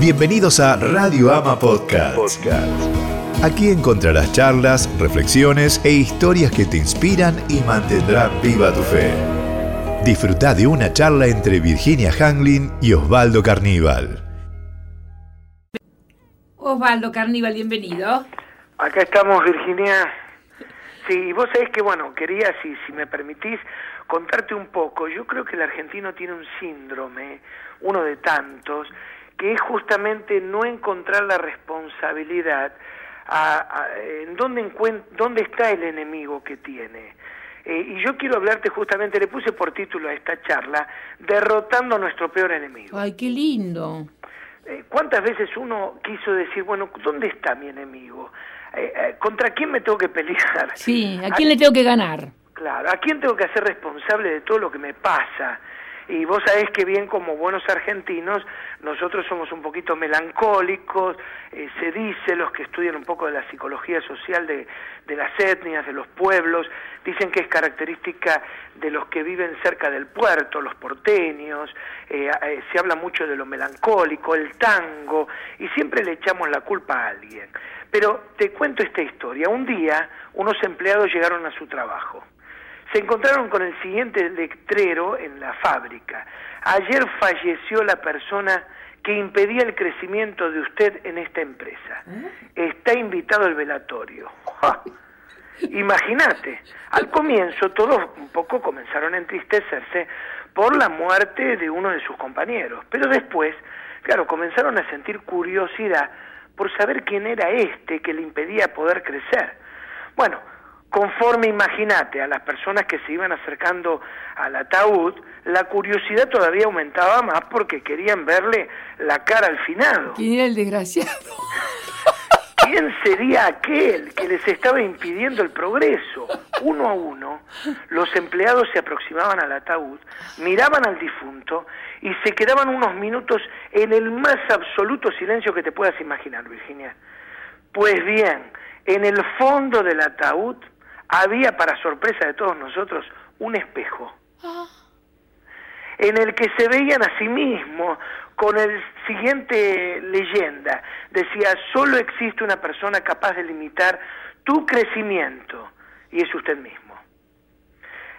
Bienvenidos a Radio Ama Podcast. Aquí encontrarás charlas, reflexiones e historias que te inspiran y mantendrán viva tu fe. Disfruta de una charla entre Virginia Hanglin y Osvaldo Carníbal. Osvaldo Carníbal, bienvenido. Acá estamos, Virginia. Sí, vos sabés que, bueno, quería, si, si me permitís, contarte un poco. Yo creo que el argentino tiene un síndrome, uno de tantos, que es justamente no encontrar la responsabilidad a, en dónde, dónde está el enemigo que tiene. Eh, y yo quiero hablarte justamente, le puse por título a esta charla, derrotando a nuestro peor enemigo. Ay, qué lindo. Eh, ¿Cuántas veces uno quiso decir, bueno, ¿dónde está mi enemigo? Eh, ¿Contra quién me tengo que pelear? Sí, ¿a quién le tengo que ganar? Claro, ¿a quién tengo que hacer responsable de todo lo que me pasa? Y vos sabés que bien como buenos argentinos, nosotros somos un poquito melancólicos, eh, se dice, los que estudian un poco de la psicología social de, de las etnias, de los pueblos, dicen que es característica de los que viven cerca del puerto, los porteños, eh, eh, se habla mucho de lo melancólico, el tango, y siempre le echamos la culpa a alguien. Pero te cuento esta historia. Un día unos empleados llegaron a su trabajo se encontraron con el siguiente letrero en la fábrica. Ayer falleció la persona que impedía el crecimiento de usted en esta empresa. Está invitado al velatorio. Imagínate, al comienzo todos un poco comenzaron a entristecerse por la muerte de uno de sus compañeros, pero después, claro, comenzaron a sentir curiosidad por saber quién era este que le impedía poder crecer. Bueno, conforme imagínate a las personas que se iban acercando al ataúd, la curiosidad todavía aumentaba más porque querían verle la cara al finado. ¿Quién era el desgraciado? ¿Quién sería aquel que les estaba impidiendo el progreso? Uno a uno, los empleados se aproximaban al ataúd, miraban al difunto y se quedaban unos minutos en el más absoluto silencio que te puedas imaginar, Virginia. Pues bien, en el fondo del ataúd había, para sorpresa de todos nosotros, un espejo en el que se veían a sí mismos con el siguiente leyenda. Decía, solo existe una persona capaz de limitar tu crecimiento y es usted mismo.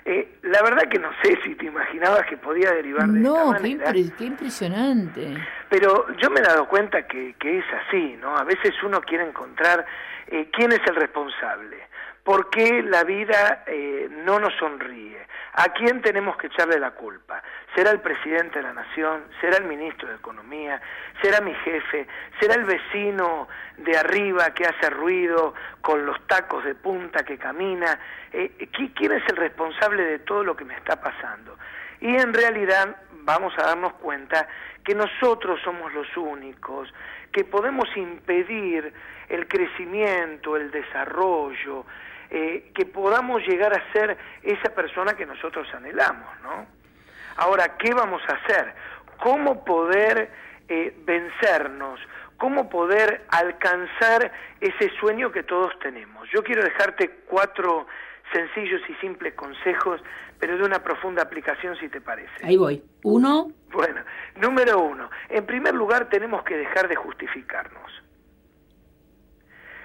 Eh, la verdad que no sé si te imaginabas que podía derivar de no, esta manera. qué, qué impresionante. Pero yo me he dado cuenta que, que es así, ¿no? A veces uno quiere encontrar eh, quién es el responsable. ¿Por qué la vida eh, no nos sonríe? ¿A quién tenemos que echarle la culpa? ¿Será el presidente de la nación? ¿Será el ministro de Economía? ¿Será mi jefe? ¿Será el vecino de arriba que hace ruido con los tacos de punta que camina? Eh, ¿Quién es el responsable de todo lo que me está pasando? Y en realidad vamos a darnos cuenta que nosotros somos los únicos que podemos impedir el crecimiento, el desarrollo, eh, que podamos llegar a ser esa persona que nosotros anhelamos, ¿no? Ahora, ¿qué vamos a hacer? ¿Cómo poder eh, vencernos? ¿Cómo poder alcanzar ese sueño que todos tenemos? Yo quiero dejarte cuatro sencillos y simples consejos, pero de una profunda aplicación, si te parece. Ahí voy. Uno. Bueno, número uno. En primer lugar, tenemos que dejar de justificarnos.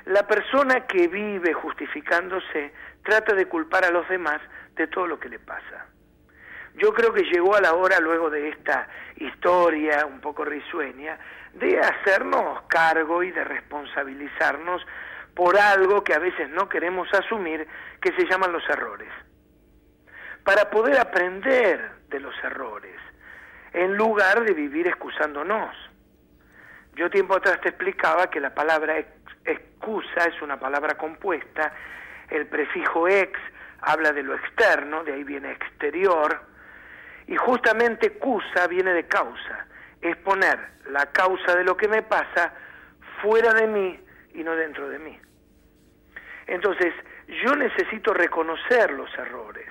La persona que vive justificándose trata de culpar a los demás de todo lo que le pasa. Yo creo que llegó a la hora, luego de esta historia un poco risueña, de hacernos cargo y de responsabilizarnos por algo que a veces no queremos asumir, que se llaman los errores. Para poder aprender de los errores, en lugar de vivir excusándonos. Yo tiempo atrás te explicaba que la palabra excusa es una palabra compuesta, el prefijo ex habla de lo externo, de ahí viene exterior, y justamente cusa viene de causa, es poner la causa de lo que me pasa fuera de mí y no dentro de mí. Entonces, yo necesito reconocer los errores.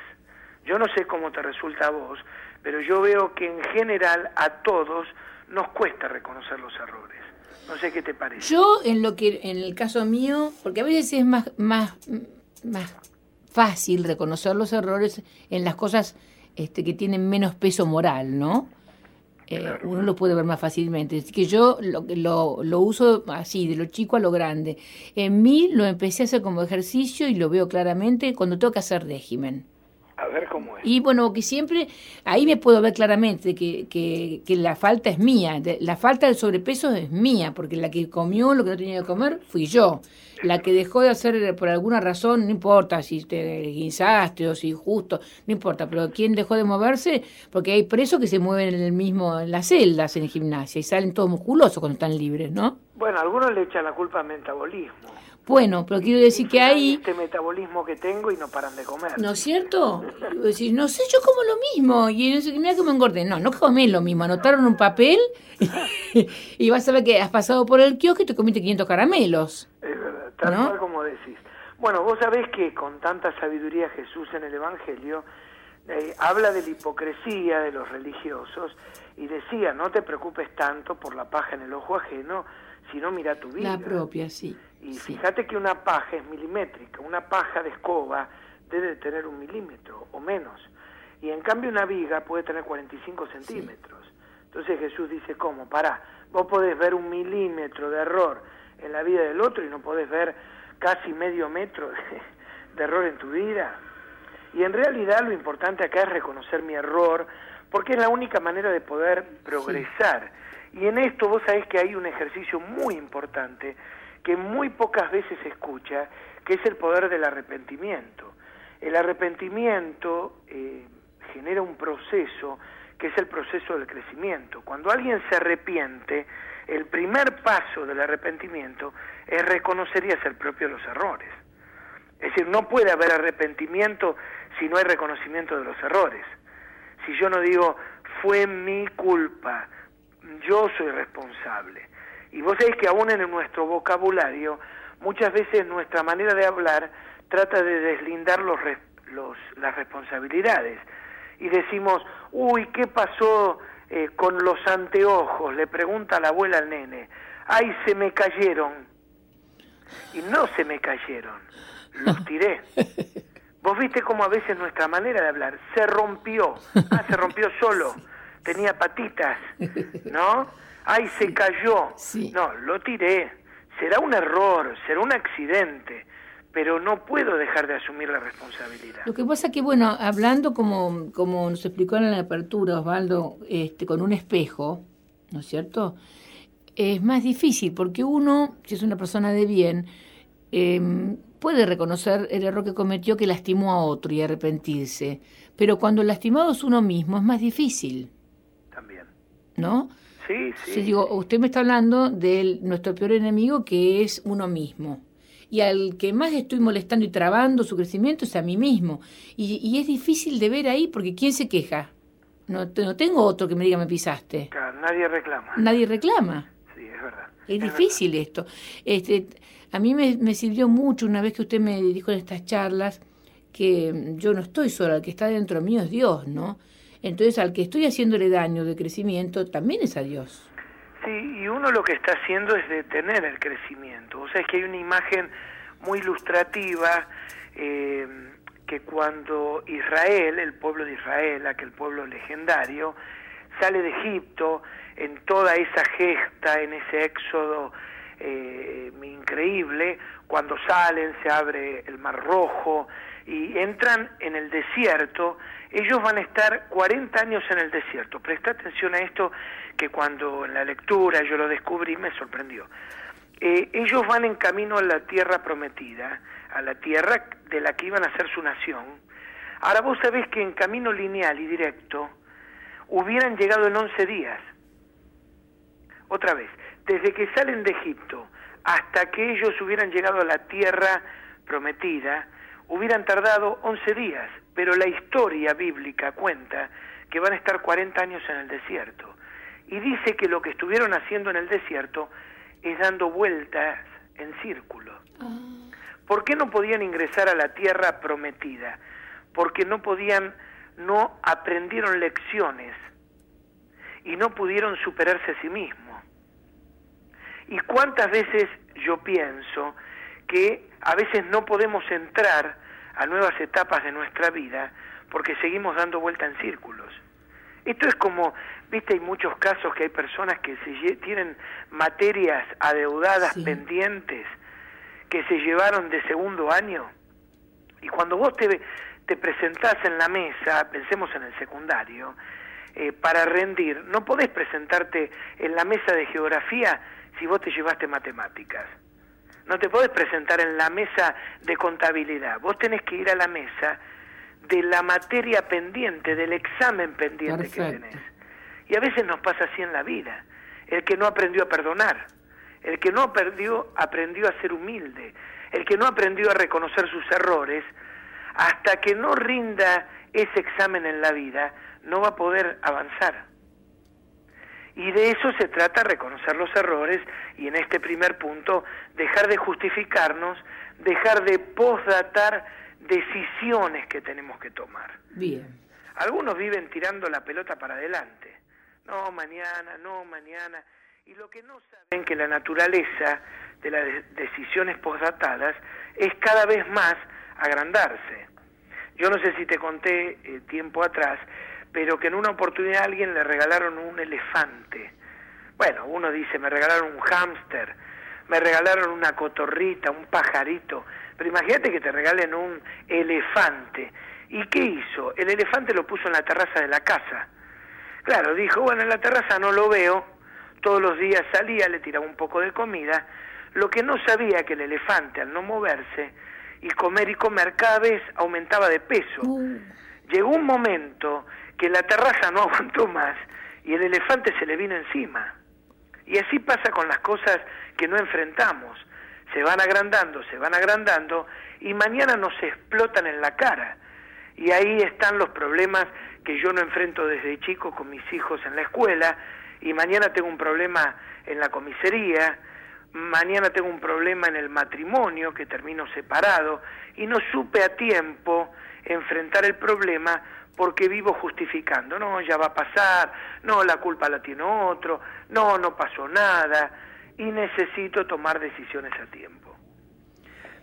Yo no sé cómo te resulta a vos, pero yo veo que en general a todos nos cuesta reconocer los errores. No sé qué te parece. Yo en lo que en el caso mío, porque a veces es más más más fácil reconocer los errores en las cosas este, que tienen menos peso moral, ¿no? eh, uno lo puede ver más fácilmente. Así que yo lo, lo, lo uso así, de lo chico a lo grande. En mí lo empecé a hacer como ejercicio y lo veo claramente cuando tengo que hacer régimen. A ver cómo es. Y bueno, que siempre, ahí me puedo ver claramente que, que, que la falta es mía, de- la falta de sobrepeso es mía, porque la que comió lo que no tenía que comer fui yo. La que dejó de hacer eh, por alguna razón, no importa si te guinzaste o si justo, no importa, pero ¿quién dejó de moverse? Porque hay presos que se mueven en el mismo, en las celdas en gimnasia y salen todos musculosos cuando están libres, ¿no? Bueno, algunos le echan la culpa al metabolismo. Bueno, pero quiero decir que ahí... Este metabolismo que tengo y no paran de comer. ¿No es cierto? Decir, no sé, yo como lo mismo. Y no sé, mira que me engordé. No, no comés lo mismo. Anotaron un papel y vas a ver que has pasado por el kiosco y te comiste 500 caramelos. Es verdad, tal ¿No? cual como decís. Bueno, vos sabés que con tanta sabiduría Jesús en el Evangelio eh, habla de la hipocresía de los religiosos y decía, no te preocupes tanto por la paja en el ojo ajeno, sino mira tu vida. La propia, sí. Y sí. fíjate que una paja es milimétrica, una paja de escoba debe de tener un milímetro o menos. Y en cambio una viga puede tener 45 centímetros. Entonces Jesús dice, ¿cómo? Pará, vos podés ver un milímetro de error en la vida del otro y no podés ver casi medio metro de, de error en tu vida. Y en realidad lo importante acá es reconocer mi error, porque es la única manera de poder progresar. Y en esto vos sabés que hay un ejercicio muy importante que muy pocas veces se escucha, que es el poder del arrepentimiento. El arrepentimiento eh, genera un proceso que es el proceso del crecimiento. Cuando alguien se arrepiente, el primer paso del arrepentimiento es reconocer y hacer propio los errores. Es decir, no puede haber arrepentimiento si no hay reconocimiento de los errores. Si yo no digo, fue mi culpa, yo soy responsable. Y vos sabés que aún en nuestro vocabulario, muchas veces nuestra manera de hablar trata de deslindar los, los, las responsabilidades. Y decimos, uy, ¿qué pasó eh, con los anteojos? Le pregunta la abuela al nene. Ay, se me cayeron. Y no se me cayeron, los tiré. Vos viste cómo a veces nuestra manera de hablar se rompió. Ah, se rompió solo. Tenía patitas, ¿no? Ay, se cayó. Sí. No, lo tiré. Será un error, será un accidente, pero no puedo dejar de asumir la responsabilidad. Lo que pasa que, bueno, hablando como, como nos explicó en la apertura Osvaldo, este, con un espejo, ¿no es cierto? Es más difícil porque uno, si es una persona de bien, eh, puede reconocer el error que cometió que lastimó a otro y arrepentirse. Pero cuando el lastimado es uno mismo es más difícil. ¿No? Sí, sí. Digo, usted me está hablando de nuestro peor enemigo que es uno mismo. Y al que más estoy molestando y trabando su crecimiento es a mí mismo. Y, y es difícil de ver ahí porque ¿quién se queja? No, te- no tengo otro que me diga me pisaste. Claro, nadie reclama. Nadie reclama. Sí, es verdad. Es difícil esto. Este, a mí me, me sirvió mucho una vez que usted me dijo en estas charlas que yo no estoy sola, el que está dentro mío es Dios, ¿no? Entonces al que estoy haciéndole daño de crecimiento también es a Dios. Sí, y uno lo que está haciendo es detener el crecimiento. O sea, es que hay una imagen muy ilustrativa eh, que cuando Israel, el pueblo de Israel, aquel pueblo legendario, sale de Egipto en toda esa gesta, en ese éxodo eh, increíble, cuando salen se abre el mar rojo y entran en el desierto, ellos van a estar 40 años en el desierto. Presta atención a esto que cuando en la lectura yo lo descubrí me sorprendió. Eh, ellos van en camino a la tierra prometida, a la tierra de la que iban a ser su nación. Ahora vos sabés que en camino lineal y directo hubieran llegado en 11 días. Otra vez, desde que salen de Egipto hasta que ellos hubieran llegado a la tierra prometida, hubieran tardado 11 días, pero la historia bíblica cuenta que van a estar 40 años en el desierto. Y dice que lo que estuvieron haciendo en el desierto es dando vueltas en círculo. ¿Por qué no podían ingresar a la tierra prometida? Porque no podían, no aprendieron lecciones y no pudieron superarse a sí mismos. ¿Y cuántas veces yo pienso que a veces no podemos entrar a nuevas etapas de nuestra vida porque seguimos dando vuelta en círculos? Esto es como, viste, hay muchos casos que hay personas que se tienen materias adeudadas pendientes que se llevaron de segundo año. Y cuando vos te, te presentás en la mesa, pensemos en el secundario, eh, para rendir, no podés presentarte en la mesa de geografía si vos te llevaste matemáticas. No te podés presentar en la mesa de contabilidad. Vos tenés que ir a la mesa de la materia pendiente, del examen pendiente que tenés. Y a veces nos pasa así en la vida. El que no aprendió a perdonar, el que no aprendió, aprendió a ser humilde, el que no aprendió a reconocer sus errores, hasta que no rinda ese examen en la vida, no va a poder avanzar. Y de eso se trata, reconocer los errores y en este primer punto dejar de justificarnos, dejar de postdatar decisiones que tenemos que tomar. Bien. Algunos viven tirando la pelota para adelante. No, mañana, no, mañana. Y lo que no saben que la naturaleza de las decisiones postdatadas es cada vez más agrandarse. Yo no sé si te conté eh, tiempo atrás pero que en una oportunidad a alguien le regalaron un elefante. Bueno, uno dice, me regalaron un hámster, me regalaron una cotorrita, un pajarito, pero imagínate que te regalen un elefante. ¿Y qué hizo? El elefante lo puso en la terraza de la casa. Claro, dijo, bueno, en la terraza no lo veo, todos los días salía, le tiraba un poco de comida, lo que no sabía que el elefante al no moverse y comer y comer cada vez aumentaba de peso. Uh. Llegó un momento que la terraza no aguantó más y el elefante se le vino encima. Y así pasa con las cosas que no enfrentamos. Se van agrandando, se van agrandando y mañana nos explotan en la cara. Y ahí están los problemas que yo no enfrento desde chico con mis hijos en la escuela y mañana tengo un problema en la comisaría, mañana tengo un problema en el matrimonio que termino separado y no supe a tiempo enfrentar el problema porque vivo justificando, no, ya va a pasar, no, la culpa la tiene otro, no, no pasó nada, y necesito tomar decisiones a tiempo.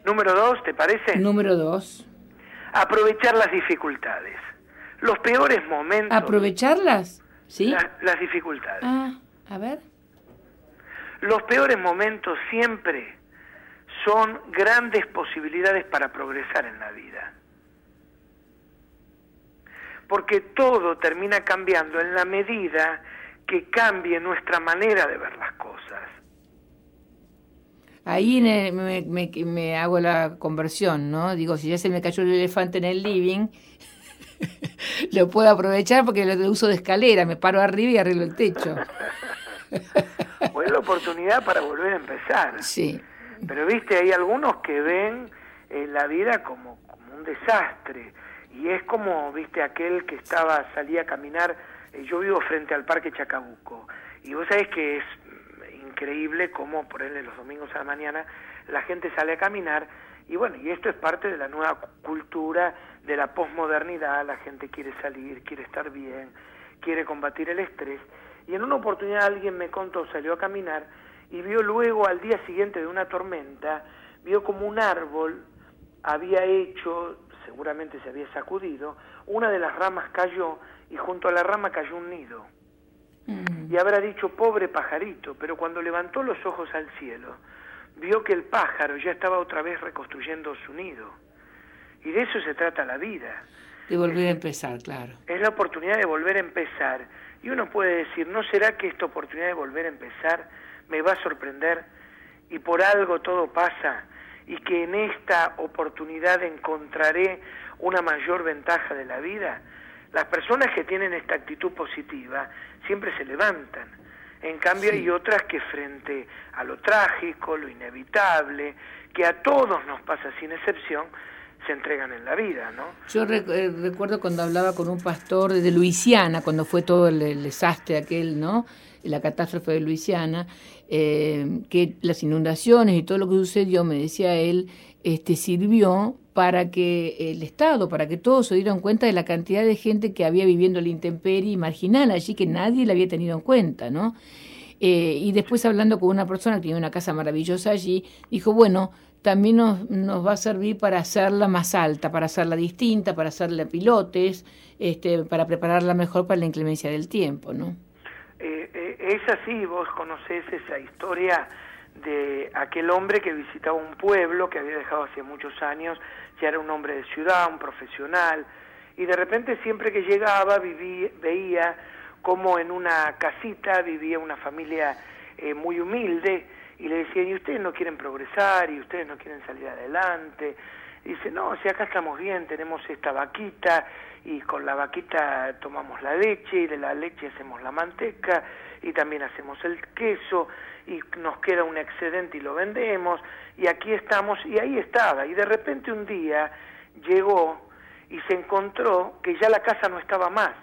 Número dos, ¿te parece? Número dos. Aprovechar las dificultades. Los peores momentos. ¿Aprovecharlas? Sí. las dificultades. Ah, a ver. Los peores momentos siempre son grandes posibilidades para progresar en la vida porque todo termina cambiando en la medida que cambie nuestra manera de ver las cosas. Ahí me, hago la conversión, ¿no? Digo, si ya se me cayó el elefante en el living, lo puedo aprovechar porque lo uso de escalera, me paro arriba y arreglo el techo. o es la oportunidad para volver a empezar. Sí. Pero viste, hay algunos que ven eh, la vida como, como un desastre y es como, viste, aquel que estaba, salía a caminar, eh, yo vivo frente al Parque Chacabuco, y vos sabés que es increíble cómo, ejemplo, los domingos a la mañana, la gente sale a caminar, y bueno, y esto es parte de la nueva cultura de la posmodernidad, la gente quiere salir, quiere estar bien, quiere combatir el estrés, y en una oportunidad alguien me contó, salió a caminar, y vio luego al día siguiente de una tormenta, vio como un árbol había hecho seguramente se había sacudido, una de las ramas cayó y junto a la rama cayó un nido. Mm. Y habrá dicho, pobre pajarito, pero cuando levantó los ojos al cielo, vio que el pájaro ya estaba otra vez reconstruyendo su nido. Y de eso se trata la vida. De volver a empezar, claro. Es la oportunidad de volver a empezar. Y uno puede decir, ¿no será que esta oportunidad de volver a empezar me va a sorprender? Y por algo todo pasa y que en esta oportunidad encontraré una mayor ventaja de la vida, las personas que tienen esta actitud positiva siempre se levantan. En cambio hay otras que frente a lo trágico, lo inevitable, que a todos nos pasa sin excepción, se entregan en la vida, ¿no? Yo eh, recuerdo cuando hablaba con un pastor de Luisiana, cuando fue todo el, desastre aquel, ¿no? La catástrofe de Luisiana, eh, que las inundaciones y todo lo que sucedió, me decía él, este, sirvió para que el Estado, para que todos se dieran cuenta de la cantidad de gente que había viviendo la intemperie marginal allí, que nadie la había tenido en cuenta, ¿no? Eh, y después hablando con una persona que tenía una casa maravillosa allí, dijo, bueno, también nos, nos va a servir para hacerla más alta, para hacerla distinta, para hacerla pilotes, este, para prepararla mejor para la inclemencia del tiempo, ¿no? Eh, eh, es así, vos conocés esa historia de aquel hombre que visitaba un pueblo que había dejado hace muchos años, ya era un hombre de ciudad, un profesional, y de repente siempre que llegaba vivía, veía como en una casita vivía una familia eh, muy humilde y le decían, ¿y ustedes no quieren progresar? ¿Y ustedes no quieren salir adelante? Y dice, no, si acá estamos bien, tenemos esta vaquita y con la vaquita tomamos la leche y de la leche hacemos la manteca y también hacemos el queso y nos queda un excedente y lo vendemos y aquí estamos y ahí estaba y de repente un día llegó y se encontró que ya la casa no estaba más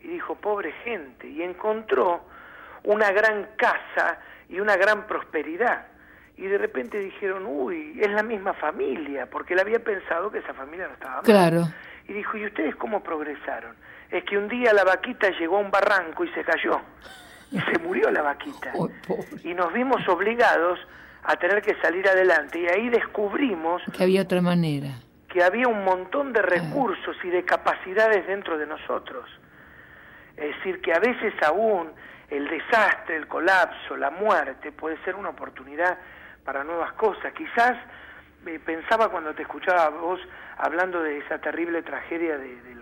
y dijo pobre gente y encontró una gran casa y una gran prosperidad y de repente dijeron uy es la misma familia porque él había pensado que esa familia no estaba mal. Claro. y dijo y ustedes cómo progresaron es que un día la vaquita llegó a un barranco y se cayó y se murió la vaquita y nos vimos obligados a tener que salir adelante y ahí descubrimos Que había otra manera. que había un montón de recursos y de capacidades dentro de nosotros. Es decir, que a veces aún el desastre, el colapso, la muerte puede ser una oportunidad para nuevas cosas. Quizás eh, pensaba cuando te escuchaba vos hablando de esa terrible tragedia de, de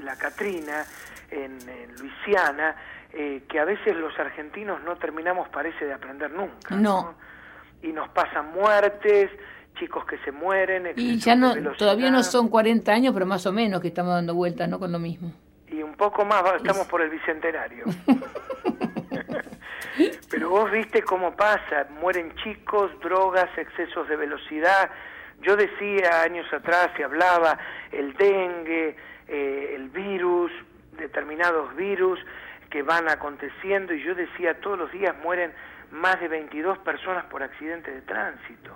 la Catrina en, en Luisiana, eh, que a veces los argentinos no terminamos, parece, de aprender nunca. No. Y nos pasan muertes, chicos que se mueren. Y ya no, todavía no son 40 años, pero más o menos que estamos dando vueltas, ¿no? Con lo mismo. y un poco más estamos por el bicentenario. Pero vos viste cómo pasa, mueren chicos, drogas, excesos de velocidad. Yo decía años atrás, se hablaba el dengue, eh, el virus, determinados virus que van aconteciendo y yo decía todos los días mueren más de 22 personas por accidente de tránsito.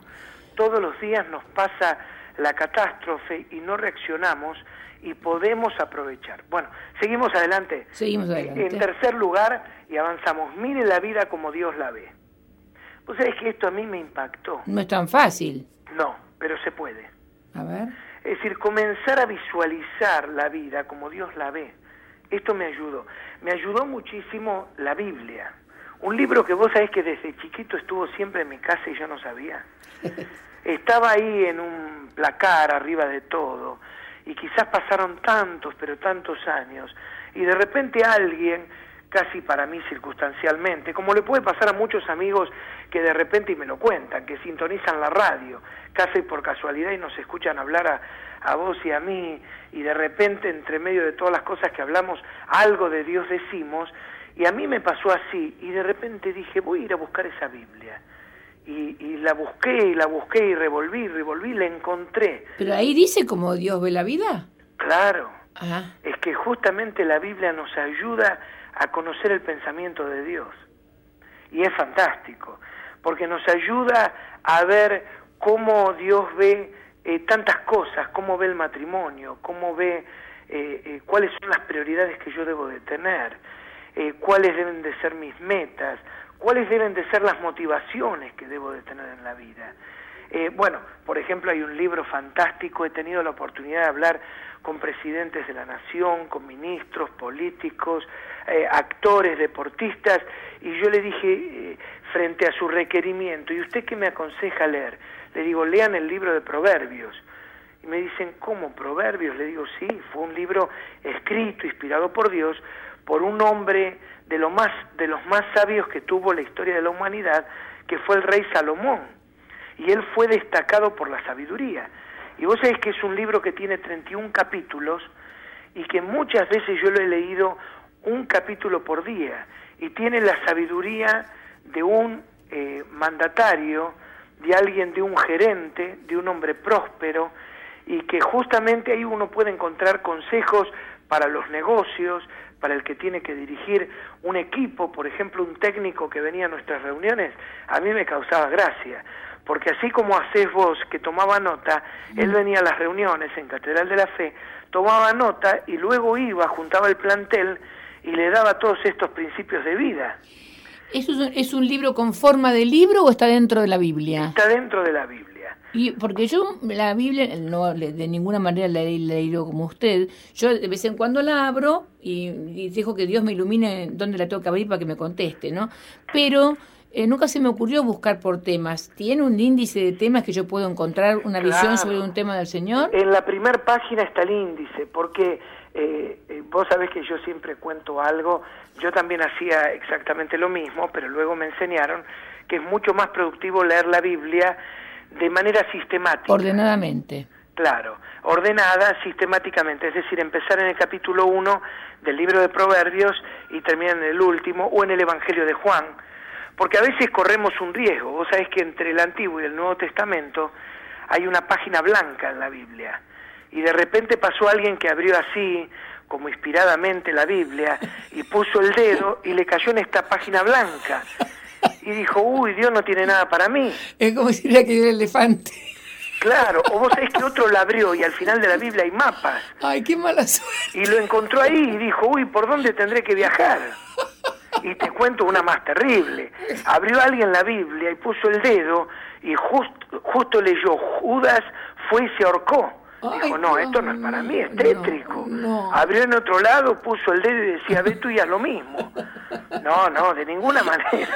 Todos los días nos pasa la catástrofe y no reaccionamos y podemos aprovechar. Bueno, seguimos adelante. Seguimos adelante. En tercer lugar, y avanzamos, mire la vida como Dios la ve. Vos sabés que esto a mí me impactó. No es tan fácil. No, pero se puede. A ver. Es decir, comenzar a visualizar la vida como Dios la ve. Esto me ayudó. Me ayudó muchísimo la Biblia. Un libro que vos sabés que desde chiquito estuvo siempre en mi casa y yo no sabía. Estaba ahí en un placar arriba de todo y quizás pasaron tantos, pero tantos años y de repente alguien, casi para mí circunstancialmente, como le puede pasar a muchos amigos que de repente y me lo cuentan, que sintonizan la radio, casi por casualidad y nos escuchan hablar a, a vos y a mí y de repente entre medio de todas las cosas que hablamos, algo de Dios decimos y a mí me pasó así y de repente dije, voy a ir a buscar esa Biblia. Y, y la busqué y la busqué y revolví y revolví, la encontré. Pero ahí dice cómo Dios ve la vida. Claro, Ah, es que justamente la Biblia nos ayuda a conocer el pensamiento de Dios. Y es fantástico, porque nos ayuda a ver cómo Dios ve eh, tantas cosas, cómo ve el matrimonio, cómo ve eh, eh, cuáles son las prioridades que yo debo de tener, eh, cuáles deben de ser mis metas, cuáles deben de ser las motivaciones que debo de tener en la vida. Eh, bueno, por ejemplo, hay un libro fantástico, he tenido la oportunidad de hablar con presidentes de la nación, con ministros, políticos, eh, actores, deportistas, y yo le dije, eh, frente a su requerimiento, ¿y usted qué me aconseja leer? Le digo, lean el libro de Proverbios. Y me dicen, ¿cómo Proverbios? Le digo, sí, fue un libro escrito, inspirado por Dios, por un hombre de, lo más, de los más sabios que tuvo la historia de la humanidad, que fue el rey Salomón. Y él fue destacado por la sabiduría. Y vos sabés que es un libro que tiene 31 capítulos y que muchas veces yo lo he leído un capítulo por día y tiene la sabiduría de un eh, mandatario, de alguien, de un gerente, de un hombre próspero y que justamente ahí uno puede encontrar consejos para los negocios, para el que tiene que dirigir un equipo, por ejemplo, un técnico que venía a nuestras reuniones, a mí me causaba gracia, porque así como haces vos que tomaba nota, él venía a las reuniones en Catedral de la Fe, tomaba nota y luego iba, juntaba el plantel y le daba todos estos principios de vida. ¿Eso es un, es un libro con forma de libro o está dentro de la Biblia? Está dentro de la Biblia. Y porque yo la Biblia, no de ninguna manera la he leído como usted, yo de vez en cuando la abro y, y dejo que Dios me ilumine dónde la tengo que abrir para que me conteste, ¿no? Pero eh, nunca se me ocurrió buscar por temas. ¿Tiene un índice de temas que yo puedo encontrar una visión sobre un tema del Señor? En la primera página está el índice, porque eh, eh, vos sabés que yo siempre cuento algo, yo también hacía exactamente lo mismo, pero luego me enseñaron que es mucho más productivo leer la Biblia de manera sistemática. Ordenadamente. Claro, ordenada sistemáticamente, es decir, empezar en el capítulo 1 del libro de Proverbios y terminar en el último o en el Evangelio de Juan porque a veces corremos un riesgo. Vos sabés que entre el Antiguo y el Nuevo Testamento hay una página blanca en la Biblia. Y de repente pasó alguien que abrió así, como inspiradamente la Biblia, y puso el dedo y le cayó en esta página blanca. Y dijo, uy, Dios no tiene nada para mí. Es como si hubiera que el elefante. Claro, o vos sabés que otro la abrió y al final de la Biblia hay mapas. Ay, qué mala suerte. Y lo encontró ahí y dijo, uy, ¿por dónde tendré que viajar? Y te cuento una más terrible. Abrió alguien la Biblia y puso el dedo y justo leyó Judas fue y se ahorcó. Dijo, no, esto no es para mí, es tétrico. Abrió en otro lado, puso el dedo y decía, ve tú y haz lo mismo. No, no, de ninguna manera.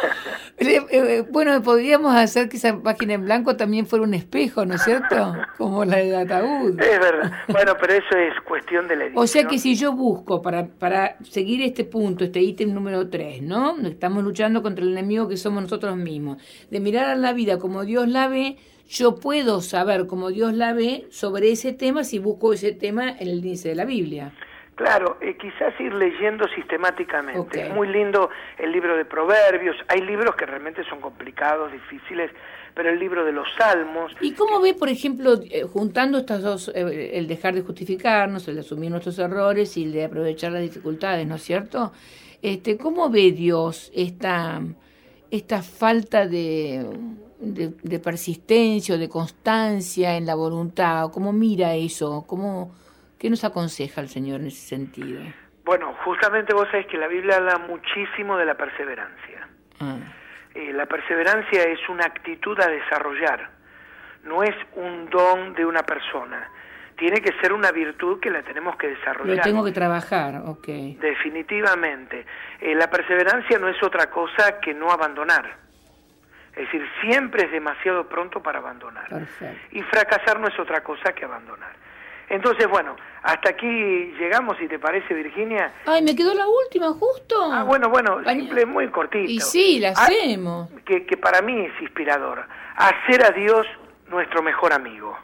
Eh, eh, bueno, podríamos hacer que esa página en blanco también fuera un espejo, ¿no es cierto? Como la del ataúd. Es verdad. Bueno, pero eso es cuestión de la edición. O sea que si yo busco para, para seguir este punto, este ítem número 3, ¿no? Estamos luchando contra el enemigo que somos nosotros mismos. De mirar a la vida como Dios la ve, yo puedo saber como Dios la ve sobre ese tema si busco ese tema en el índice de la Biblia. Claro, eh, quizás ir leyendo sistemáticamente. Es muy lindo el libro de Proverbios. Hay libros que realmente son complicados, difíciles, pero el libro de los Salmos. ¿Y cómo ve, por ejemplo, eh, juntando estas dos, eh, el dejar de justificarnos, el de asumir nuestros errores y el de aprovechar las dificultades, ¿no es cierto? Este, ¿Cómo ve Dios esta, esta falta de de, persistencia o de constancia en la voluntad? ¿Cómo mira eso? ¿Cómo, ¿Qué nos aconseja el Señor en ese sentido? Bueno, justamente vos sabés que la Biblia habla muchísimo de la perseverancia. Ah. Eh, la perseverancia es una actitud a desarrollar, no es un don de una persona. Tiene que ser una virtud que la tenemos que desarrollar. Lo tengo que trabajar, ok. Definitivamente. Eh, la perseverancia no es otra cosa que no abandonar. Es decir, siempre es demasiado pronto para abandonar. Y fracasar no es otra cosa que abandonar. Entonces, bueno, hasta aquí llegamos, si te parece, Virginia. Ay, me quedó la última, justo. Ah, bueno, bueno, simple, muy cortito. Y sí, la ah, hacemos. que, que para mí es inspirador. Hacer a Dios nuestro mejor amigo.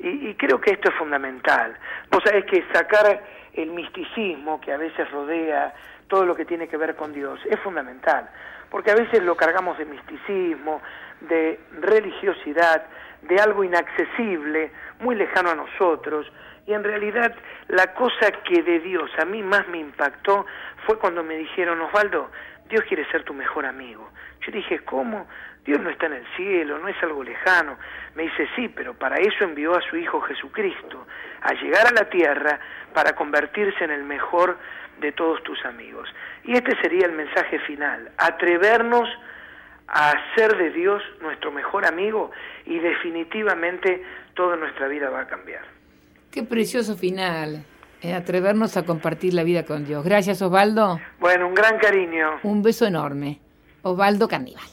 Y, y creo que esto es fundamental. Vos sabés que sacar el misticismo que a veces rodea todo lo que tiene que ver con Dios es fundamental porque a veces lo cargamos de misticismo, de religiosidad, de algo inaccesible, muy lejano a nosotros, y en realidad la cosa que de Dios a mí más me impactó fue cuando me dijeron, Osvaldo, Dios quiere ser tu mejor amigo. Yo dije, ¿cómo? Dios no está en el cielo, no es algo lejano. Me dice, sí, pero para eso envió a su Hijo Jesucristo, a llegar a la tierra para convertirse en el mejor de todos tus amigos. Y este sería el mensaje final, atrevernos a hacer de Dios nuestro mejor amigo y definitivamente toda nuestra vida va a cambiar. Qué precioso final, eh, atrevernos a compartir la vida con Dios. Gracias Osvaldo. Bueno, un gran cariño. Un beso enorme. Osvaldo Caníbal.